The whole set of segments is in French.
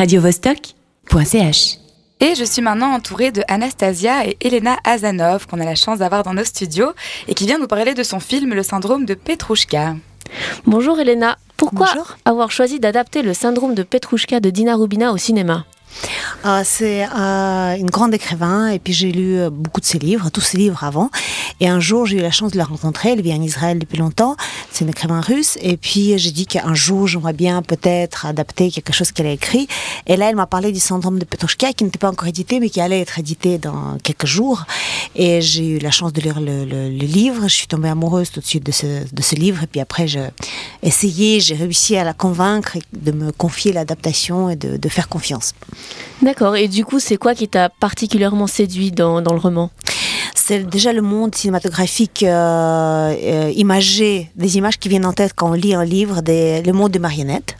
radiovostok.ch. Et je suis maintenant entourée de Anastasia et Elena Azanov, qu'on a la chance d'avoir dans nos studios, et qui vient nous parler de son film Le syndrome de Petrouchka. Bonjour Elena, pourquoi avoir choisi d'adapter le syndrome de Petrouchka de Dina Rubina au cinéma? Euh, c'est euh, une grande écrivain et puis j'ai lu euh, beaucoup de ses livres, tous ses livres avant. Et un jour, j'ai eu la chance de la rencontrer. Elle vit en Israël depuis longtemps. C'est une écrivain russe. Et puis j'ai dit qu'un jour, j'aimerais bien peut-être adapter quelque chose qu'elle a écrit. Et là, elle m'a parlé du syndrome de Petrushka qui n'était pas encore édité, mais qui allait être édité dans quelques jours. Et j'ai eu la chance de lire le, livre. Je suis tombée amoureuse tout de suite de ce, livre. Et puis après, j'ai essayé, j'ai réussi à la convaincre de me confier l'adaptation et de faire confiance. D'accord. Et du coup, c'est quoi qui t'a particulièrement séduit dans, dans le roman? C'est déjà le monde cinématographique euh, euh, imagé, des images qui viennent en tête quand on lit un livre, des, le monde des marionnettes,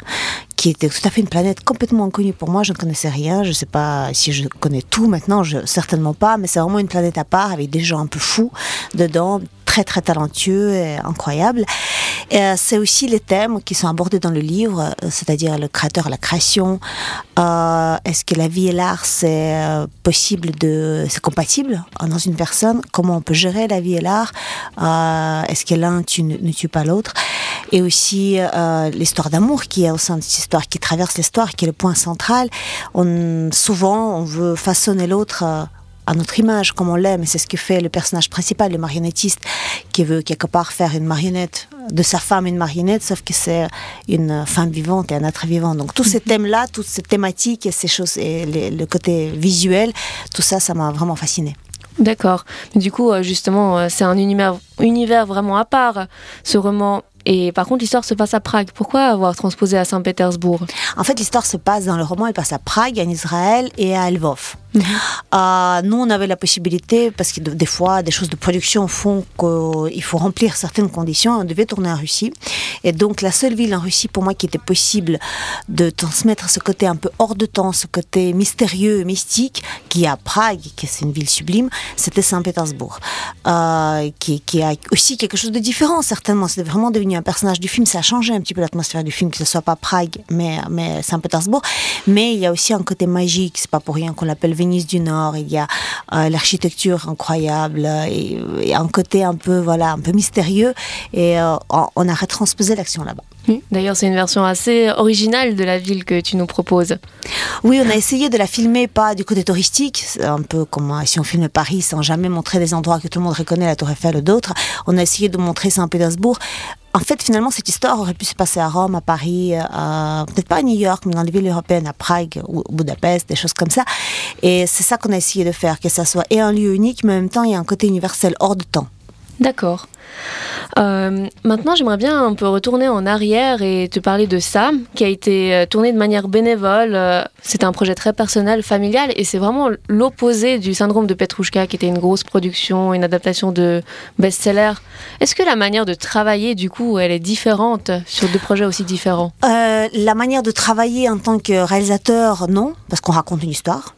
qui était tout à fait une planète complètement inconnue pour moi. Je ne connaissais rien. Je ne sais pas si je connais tout maintenant, certainement pas, mais c'est vraiment une planète à part avec des gens un peu fous dedans, très très talentueux et incroyables. Euh, c'est aussi les thèmes qui sont abordés dans le livre, c'est-à-dire le créateur, la création. Euh, est-ce que la vie et l'art c'est possible de, c'est compatible dans une personne? Comment on peut gérer la vie et l'art? Est-ce que l'un ne tue pas l'autre? Et aussi l'histoire d'amour qui est au sein de cette histoire, qui traverse l'histoire, qui est le point central. Souvent, on veut façonner l'autre à notre image, comme on l'aime. C'est ce que fait le personnage principal, le marionnettiste, qui veut quelque part faire une marionnette de sa femme une marionnette, sauf que c'est une femme vivante et un être vivant. Donc tous ces mhm. thèmes-là, toutes ces thématiques et ces choses, et le côté visuel, tout ça, ça m'a vraiment fasciné. D'accord. Du coup, euh, justement, euh, c'est un univers, univers vraiment à part, ce roman. Et par contre, l'histoire se passe à Prague. Pourquoi avoir transposé à Saint-Pétersbourg? En fait, l'histoire se passe dans le roman, elle passe à Prague, en Israël et à Lvov. Euh, nous, on avait la possibilité, parce que des fois, des choses de production font qu'il faut remplir certaines conditions. On devait tourner en Russie. Et donc, la seule ville en Russie, pour moi, qui était possible de transmettre ce côté un peu hors de temps, ce côté mystérieux, mystique, qui est à Prague, qui est une ville sublime, c'était Saint-Pétersbourg. Euh, qui, qui, a aussi quelque chose de différent, certainement. C'est vraiment devenu un personnage du film. Ça a changé un petit peu l'atmosphère du film, que ce soit pas Prague, mais, mais Saint-Pétersbourg. Mais il y a aussi un côté magique. C'est pas pour rien qu'on l'appelle Venise du Nord, il y a euh, l'architecture incroyable et, un côté un peu voilà un peu mystérieux et euh, on a retransposé l'action là-bas. D'ailleurs, c'est une version assez originale de la ville que tu nous proposes. Oui, on a essayé de la filmer pas du côté touristique, un peu comme euh, si on filme Paris sans jamais montrer des endroits que tout le monde reconnaît, la Tour Eiffel ou d'autres. On a essayé de montrer Saint-Pétersbourg en fait, finalement, cette histoire aurait pu se passer à Rome, à Paris, peut-être pas à New York, mais dans les villes européennes, à Prague ou Budapest, des choses comme ça. Et c'est ça qu'on a essayé de faire, que ça soit et un lieu unique, mais en même temps, il y a un côté universel hors de temps. D'accord. Euh, maintenant, j'aimerais bien un peu retourner en arrière et te parler de Sam, qui a été euh, tourné de manière bénévole. Euh, c'est un projet très personnel, familial, et c'est vraiment l'opposé du syndrome de Petrouchka, qui était une grosse production, une adaptation de best-seller. Est-ce que la manière de travailler, du coup, elle est différente sur deux projets aussi différents? La manière de travailler en tant que réalisateur, non, parce qu'on raconte une histoire.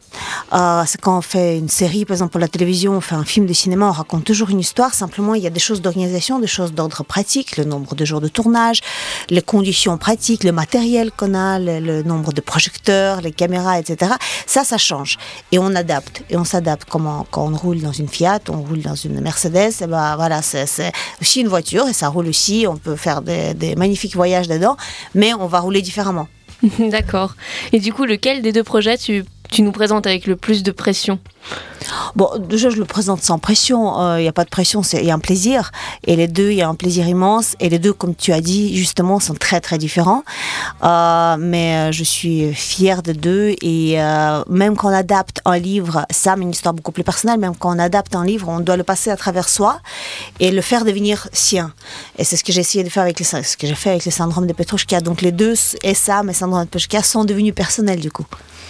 c'est quand on fait une série, par exemple pour la télévision, on fait un film de cinéma, on raconte toujours une histoire. Simplement, il y a des choses d'organisation, des choses d'ordre pratique, le nombre de jours de tournage, les conditions pratiques, le matériel qu'on a, le, nombre de projecteurs, les caméras, etc. Ça, ça change. Et on adapte. Et on s'adapte. Comment, quand on roule dans une Fiat, on roule dans une Mercedes, et eh ben voilà, c'est aussi une voiture et ça roule aussi. On peut faire des, des magnifiques voyages dedans, mais on va rouler différemment. D'accord. Et du coup, lequel des deux projets tu, tu nous présentes avec le plus de pression Bon, déjà, je le présente sans pression. Il euh, n'y a pas de pression, il y a un plaisir. Et les deux, il y a un plaisir immense. Et les deux, comme tu as dit, justement, sont très, très différents. Euh, mais euh, je suis fière de deux. Et même quand on adapte un livre, ça, une histoire beaucoup plus personnelle, même quand on adapte un livre, on doit le passer à travers soi et le faire devenir sien. Et c'est ce que j'ai essayé de faire avec les, ce que j'ai fait avec le syndrome de Petrushka. Donc les deux, et ça, mais syndrome de Petrushka, sont devenus personnels du coup.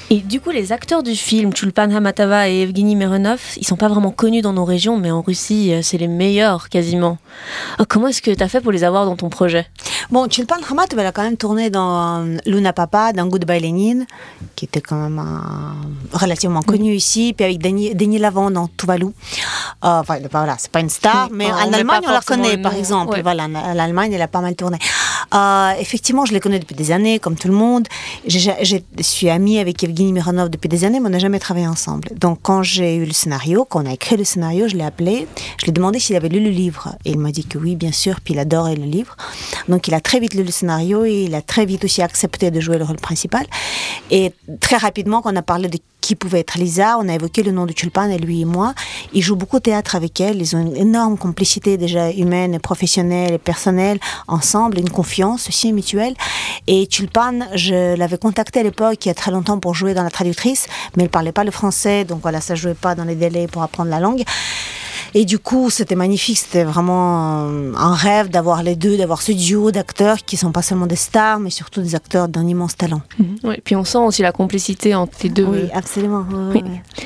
Et du coup, les acteurs du film, Chulpan Hamatava et Evgeny Mironov, ils sont pas vraiment connus dans nos régions, mais en Russie, euh, c'est les meilleurs quasiment. Oh, comment est-ce que tu as fait pour les avoir dans ton projet? Bon, Chulpan Hamatava, elle a quand même tourné dans euh, Luna Papa, dans Goodbye Lenin, qui était quand même relativement connu ici, puis avec Denis, Lavant dans Tuvalu. Euh, enfin, voilà, c'est pas une star, mais en Allemagne, on la connaît, par exemple. Voilà, en Allemagne, elle a pas mal tourné. Euh, effectivement, je les connais depuis des années, comme tout le monde. Je suis amie avec Evgeny Mironov depuis des années, mais on n'a jamais travaillé ensemble. Donc, quand j'ai eu le scénario, quand on a écrit le scénario, je l'ai appelé, je lui ai demandé s'il avait lu le livre. Et il m'a dit que oui, bien sûr, puis il adorait le livre. Donc, il a très vite lu le scénario et il a très vite aussi accepté de jouer le rôle principal. Et très rapidement, quand on a parlé de qui pouvait être Lisa. On a évoqué le nom de Tulpan et lui et moi. Ils jouent beaucoup de théâtre avec elle. Ils ont une énorme complicité déjà humaine, professionnelle et personnelle ensemble, une confiance aussi mutuelle. Et Tulpan, je l'avais contacté à l'époque, il y a très longtemps, pour jouer dans la traductrice, mais elle parlait pas le français, donc voilà, ça jouait pas dans les délais pour apprendre la langue. Et du coup, c'était magnifique. C'était vraiment un rêve d'avoir les deux, d'avoir ce duo d'acteurs qui sont pas seulement des stars, mais surtout des acteurs d'un immense talent. Mhm. puis on sent aussi la complicité entre les deux. Oui, absolument.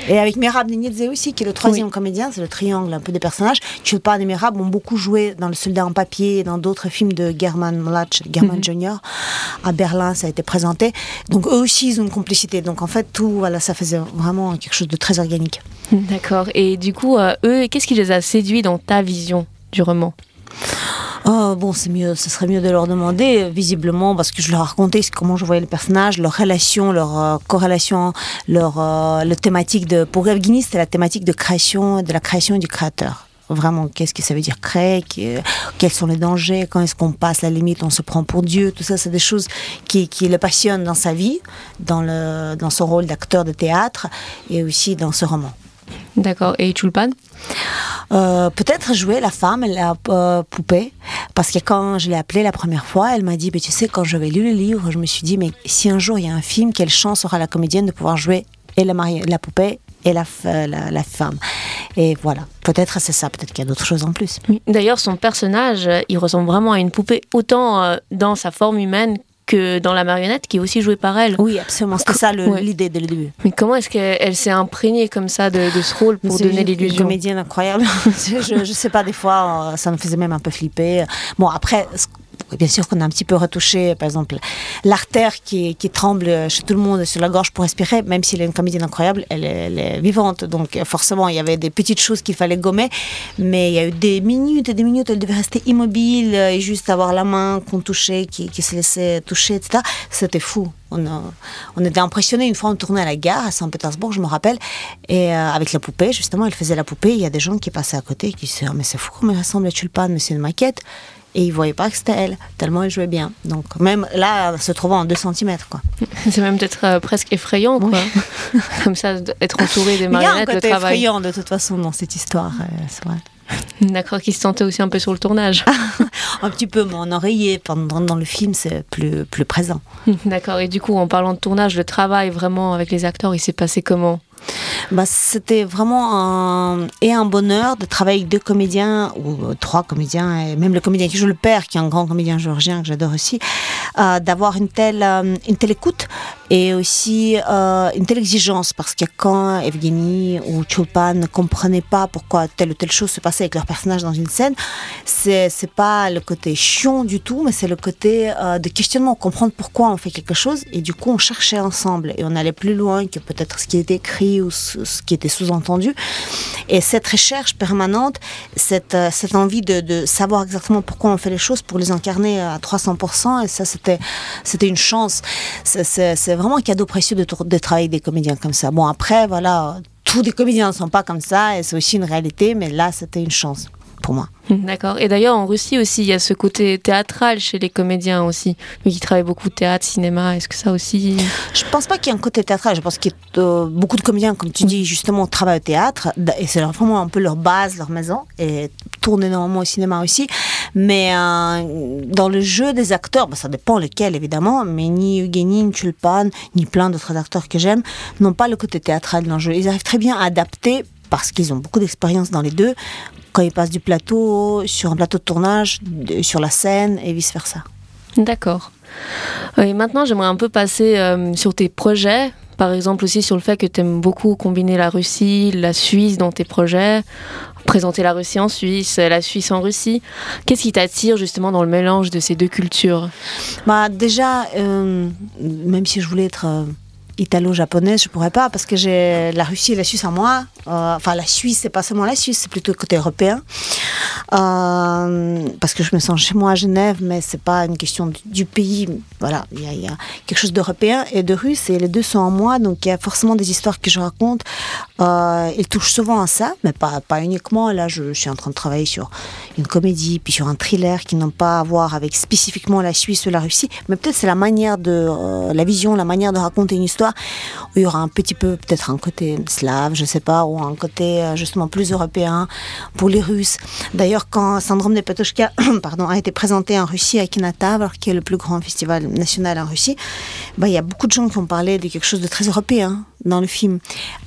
Et avec Merab Nenidze aussi, qui est le troisième comédien, c'est le triangle un peu des personnages. Chulpan et Merab ont beaucoup joué dans Le Soldat en papier et dans d'autres films de German Mlatch, German mhm. Junior. À Berlin, ça a été présenté. Donc eux aussi, ils ont une complicité. Donc en fait, tout, voilà, ça faisait vraiment quelque chose de très organique. D'accord. Et du coup, euh, eux, qu'est-ce qui les a séduits dans ta vision du roman Oh, bon, c'est mieux, ce serait mieux de leur demander, visiblement, parce que je leur ai raconté comment je voyais les personnages, leur relation, leur euh, corrélation, leur euh, le thématique de. Pour Evgeny, c'était la thématique de création, de la création du créateur vraiment qu'est-ce que ça veut dire créer, quels sont les dangers, quand est-ce qu'on passe la limite, on se prend pour Dieu, tout ça, c'est des choses qui, qui, le passionnent dans sa vie, dans, le, dans son rôle d'acteur de théâtre et aussi dans ce roman. D'accord. Et Chulpan euh, Peut-être jouer la femme, la euh, poupée. Parce que quand je l'ai appelée la première fois, elle m'a dit Tu sais, quand j'avais lu le livre, je me suis dit Mais si un jour il y a un film, quelle chance aura la comédienne de pouvoir jouer et la, la poupée et la, la, femme. Et voilà, peut-être c'est ça, peut-être qu'il y a d'autres choses en plus. D'ailleurs, son personnage, il ressemble vraiment à une poupée, autant euh, dans sa forme humaine que dans la marionnette qui est aussi jouée par elle. Oui, absolument. C'était ça l'idée dès le début. Mais comment est-ce qu'elle s'est imprégnée comme ça de, ce rôle pour donner l'illusion Une comédienne incroyable. je, sais pas, des fois, euh, ça me faisait même un peu flipper. Bon, après, bien sûr qu'on a un petit peu retouché, par exemple, l'artère qui, tremble chez tout le monde sur la gorge pour respirer, même si elle est une comédienne incroyable, elle est, vivante. Donc forcément, il y avait des petites choses qu'il fallait gommer, mais il y a eu des minutes et des minutes, elle devait rester immobile et juste avoir la main qu'on touchait, qui, se laissait toucher, etc. C'était fou. On, était impressionnés. Une fois, on tournait à la gare à Saint-Pétersbourg, je me rappelle, et euh, avec la poupée, justement, elle faisait la poupée. Il y a des gens qui passaient à côté qui disaient oh, Mais c'est fou comme elle ressemble à Tulpan, mais c'est une maquette? Et il voyait pas que c'était elle, tellement elle jouait bien. Donc même là, se trouvant en 2 cm. Quoi. C'est même peut-être euh, presque effrayant, quoi. Comme ça, être entouré des marionnettes, le travail. effrayant de toute façon dans cette histoire, euh, c'est vrai. D'accord, qui se sentait aussi un peu sur le tournage. un petit peu, mon oreiller pendant dans le film, c'est plus, plus présent. D'accord, et du coup, en parlant de tournage, le travail vraiment avec les acteurs, il s'est passé comment? Bah, c'était vraiment un, et un bonheur de travailler avec deux comédiens, ou euh, trois comédiens, et même le comédien qui joue le père, qui est un grand comédien géorgien que j'adore aussi, d'avoir une telle, euh, une telle écoute et aussi une telle exigence, parce que quand Evgeny ou Chulpan ne comprenaient pas pourquoi telle ou telle chose se passait avec leur personnage dans une scène, c'est, c'est pas le côté chiant du tout, mais c'est le côté de questionnement, comprendre pourquoi on fait quelque chose, et du coup on cherchait ensemble, et on allait plus loin que peut-être ce qui était écrit ou ce, qui était sous-entendu. Et cette recherche permanente, cette, euh, cette envie de, de, savoir exactement pourquoi on fait les choses pour les incarner à 300%, et ça, c'était, une chance. C'est, vraiment un cadeau précieux de, travailler des comédiens comme ça. Bon, après, voilà, tous les comédiens ne sont pas comme ça, et c'est aussi une réalité, mais là, c'était une chance pour moi. D'accord. Et d'ailleurs, en Russie aussi, il y a ce côté théâtral chez les comédiens aussi, mais qui travaillent beaucoup théâtre, cinéma. Est-ce que ça aussi Je pense pas qu'il y ait un côté théâtral. Je pense que euh, beaucoup de comédiens, comme tu dis, justement, travaillent au théâtre, et c'est vraiment un peu leur base, leur maison, et tournent énormément au cinéma aussi. Mais euh, dans le jeu des acteurs, bah, ça dépend lesquels évidemment, mais ni Eugénie, ni Tulpan, ni plein d'autres acteurs que j'aime n'ont pas le côté théâtral dans le jeu. Ils arrivent très bien à adapter parce qu'ils ont beaucoup d'expérience dans les deux, quand ils passent du plateau sur un plateau de tournage, sur la scène et vice-versa. D'accord. Et maintenant, j'aimerais un peu passer euh, sur tes projets, par exemple aussi sur le fait que tu aimes beaucoup combiner la Russie, la Suisse dans tes projets, présenter la Russie en Suisse, la Suisse en Russie. Qu'est-ce qui t'attire justement dans le mélange de ces deux cultures? Bah, Déjà, euh, même si je voulais être... Euh, italo-japonaise, je pourrais pas parce que j'ai la Russie et la Suisse en moi. Euh, enfin, la Suisse, c'est pas seulement la Suisse, c'est plutôt le côté européen. Euh, parce que je me sens chez moi à Genève, mais c'est pas une question du, pays. Voilà, il y, a quelque chose d'européen et de russe, et les deux sont en moi, donc il y a forcément des histoires que je raconte. Euh, ils touchent souvent à ça, mais pas, uniquement. Là, je, suis en train de travailler sur une comédie, puis sur un thriller qui n'ont pas à voir avec spécifiquement la Suisse ou la Russie, mais peut-être c'est la manière de, la vision, la manière de raconter une histoire où il y aura un petit peu, peut-être un côté slave, je sais pas, ou un côté euh, justement plus européen pour les Russes. D'ailleurs, quand Syndrome de Patochka pardon, a été présenté en Russie à Kinatav, qui est le plus grand festival national en Russie, bah, il y a beaucoup de gens qui ont parlé de quelque chose de très européen dans le film.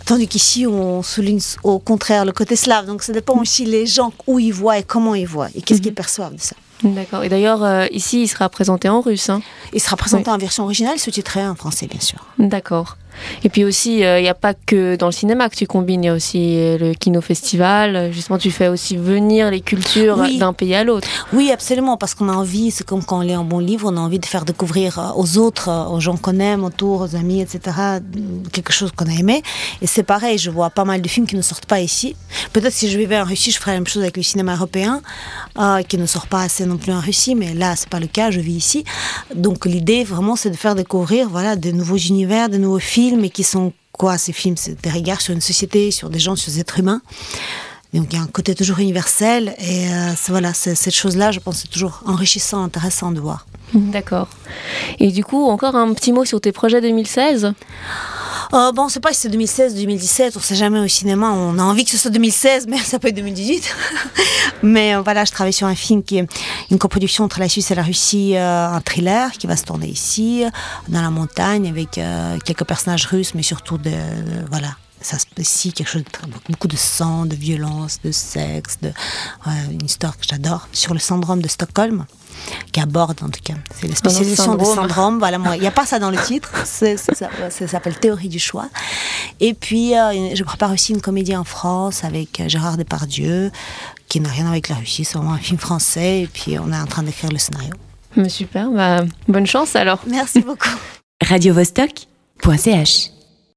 Tandis qu'ici, on souligne au contraire le côté slave. Donc ça dépend aussi les gens où ils voient et comment ils voient et qu'est-ce mhm. qu'ils perçoivent de ça. D'accord. Et d'ailleurs, euh, ici, il sera présenté en russe. Hein. Il sera présenté en version originale, sous-titré en français, bien sûr. D'accord. Et puis aussi, euh, il n'y a pas que dans le cinéma que tu combines, il y a aussi euh, le Kino Festival. Justement, tu fais aussi venir les cultures d'un pays à l'autre. Oui, absolument, parce qu'on a envie, c'est comme quand on lit un bon livre, on a envie de faire découvrir aux autres, aux gens qu'on aime autour, aux amis, etc., quelque chose qu'on a aimé. Et c'est pareil, je vois pas mal de films qui ne sortent pas ici. Peut-être si je vivais en Russie, je ferais la même chose avec le cinéma européen, qui ne sort pas assez non plus en Russie, mais là, c'est pas le cas, je vis ici. Donc l'idée, vraiment, c'est de faire découvrir voilà, de nouveaux univers, de nouveaux films mais qui sont quoi ces films? C'est des regards sur une société, sur des gens, sur des êtres humains. Donc il y a un côté toujours universel et euh, voilà, cette chose-là, je pense, c'est toujours enrichissant, intéressant de voir. D'accord. Et du coup, encore un petit mot sur tes projets 2016 euh, bon, on ne sait pas si c'est 2016, 2017, on ne sait jamais au cinéma. On a envie que ce soit 2016, mais ça peut être 2018. mais euh, voilà, je travaille sur un film qui est une coproduction entre la Suisse et la Russie, euh, un thriller qui va se tourner ici, dans la montagne, avec quelques personnages russes, mais surtout de, voilà, ça ici quelque chose de beaucoup de sang, de violence, de sexe, de une histoire que j'adore sur le syndrome de Stockholm qui aborde en tout cas. C'est la spécialisation syndrome. Voilà, moi, il n'y a pas ça dans le titre. ça, s'appelle Théorie du choix. Et puis, euh, je prépare aussi une comédie en France avec euh, Gérard Depardieu, qui n'a rien avec la Russie, c'est vraiment un film français. Et puis, on est en train d'écrire le scénario. Mais super, bah, bonne chance alors. Merci beaucoup. Radio -Vostok .ch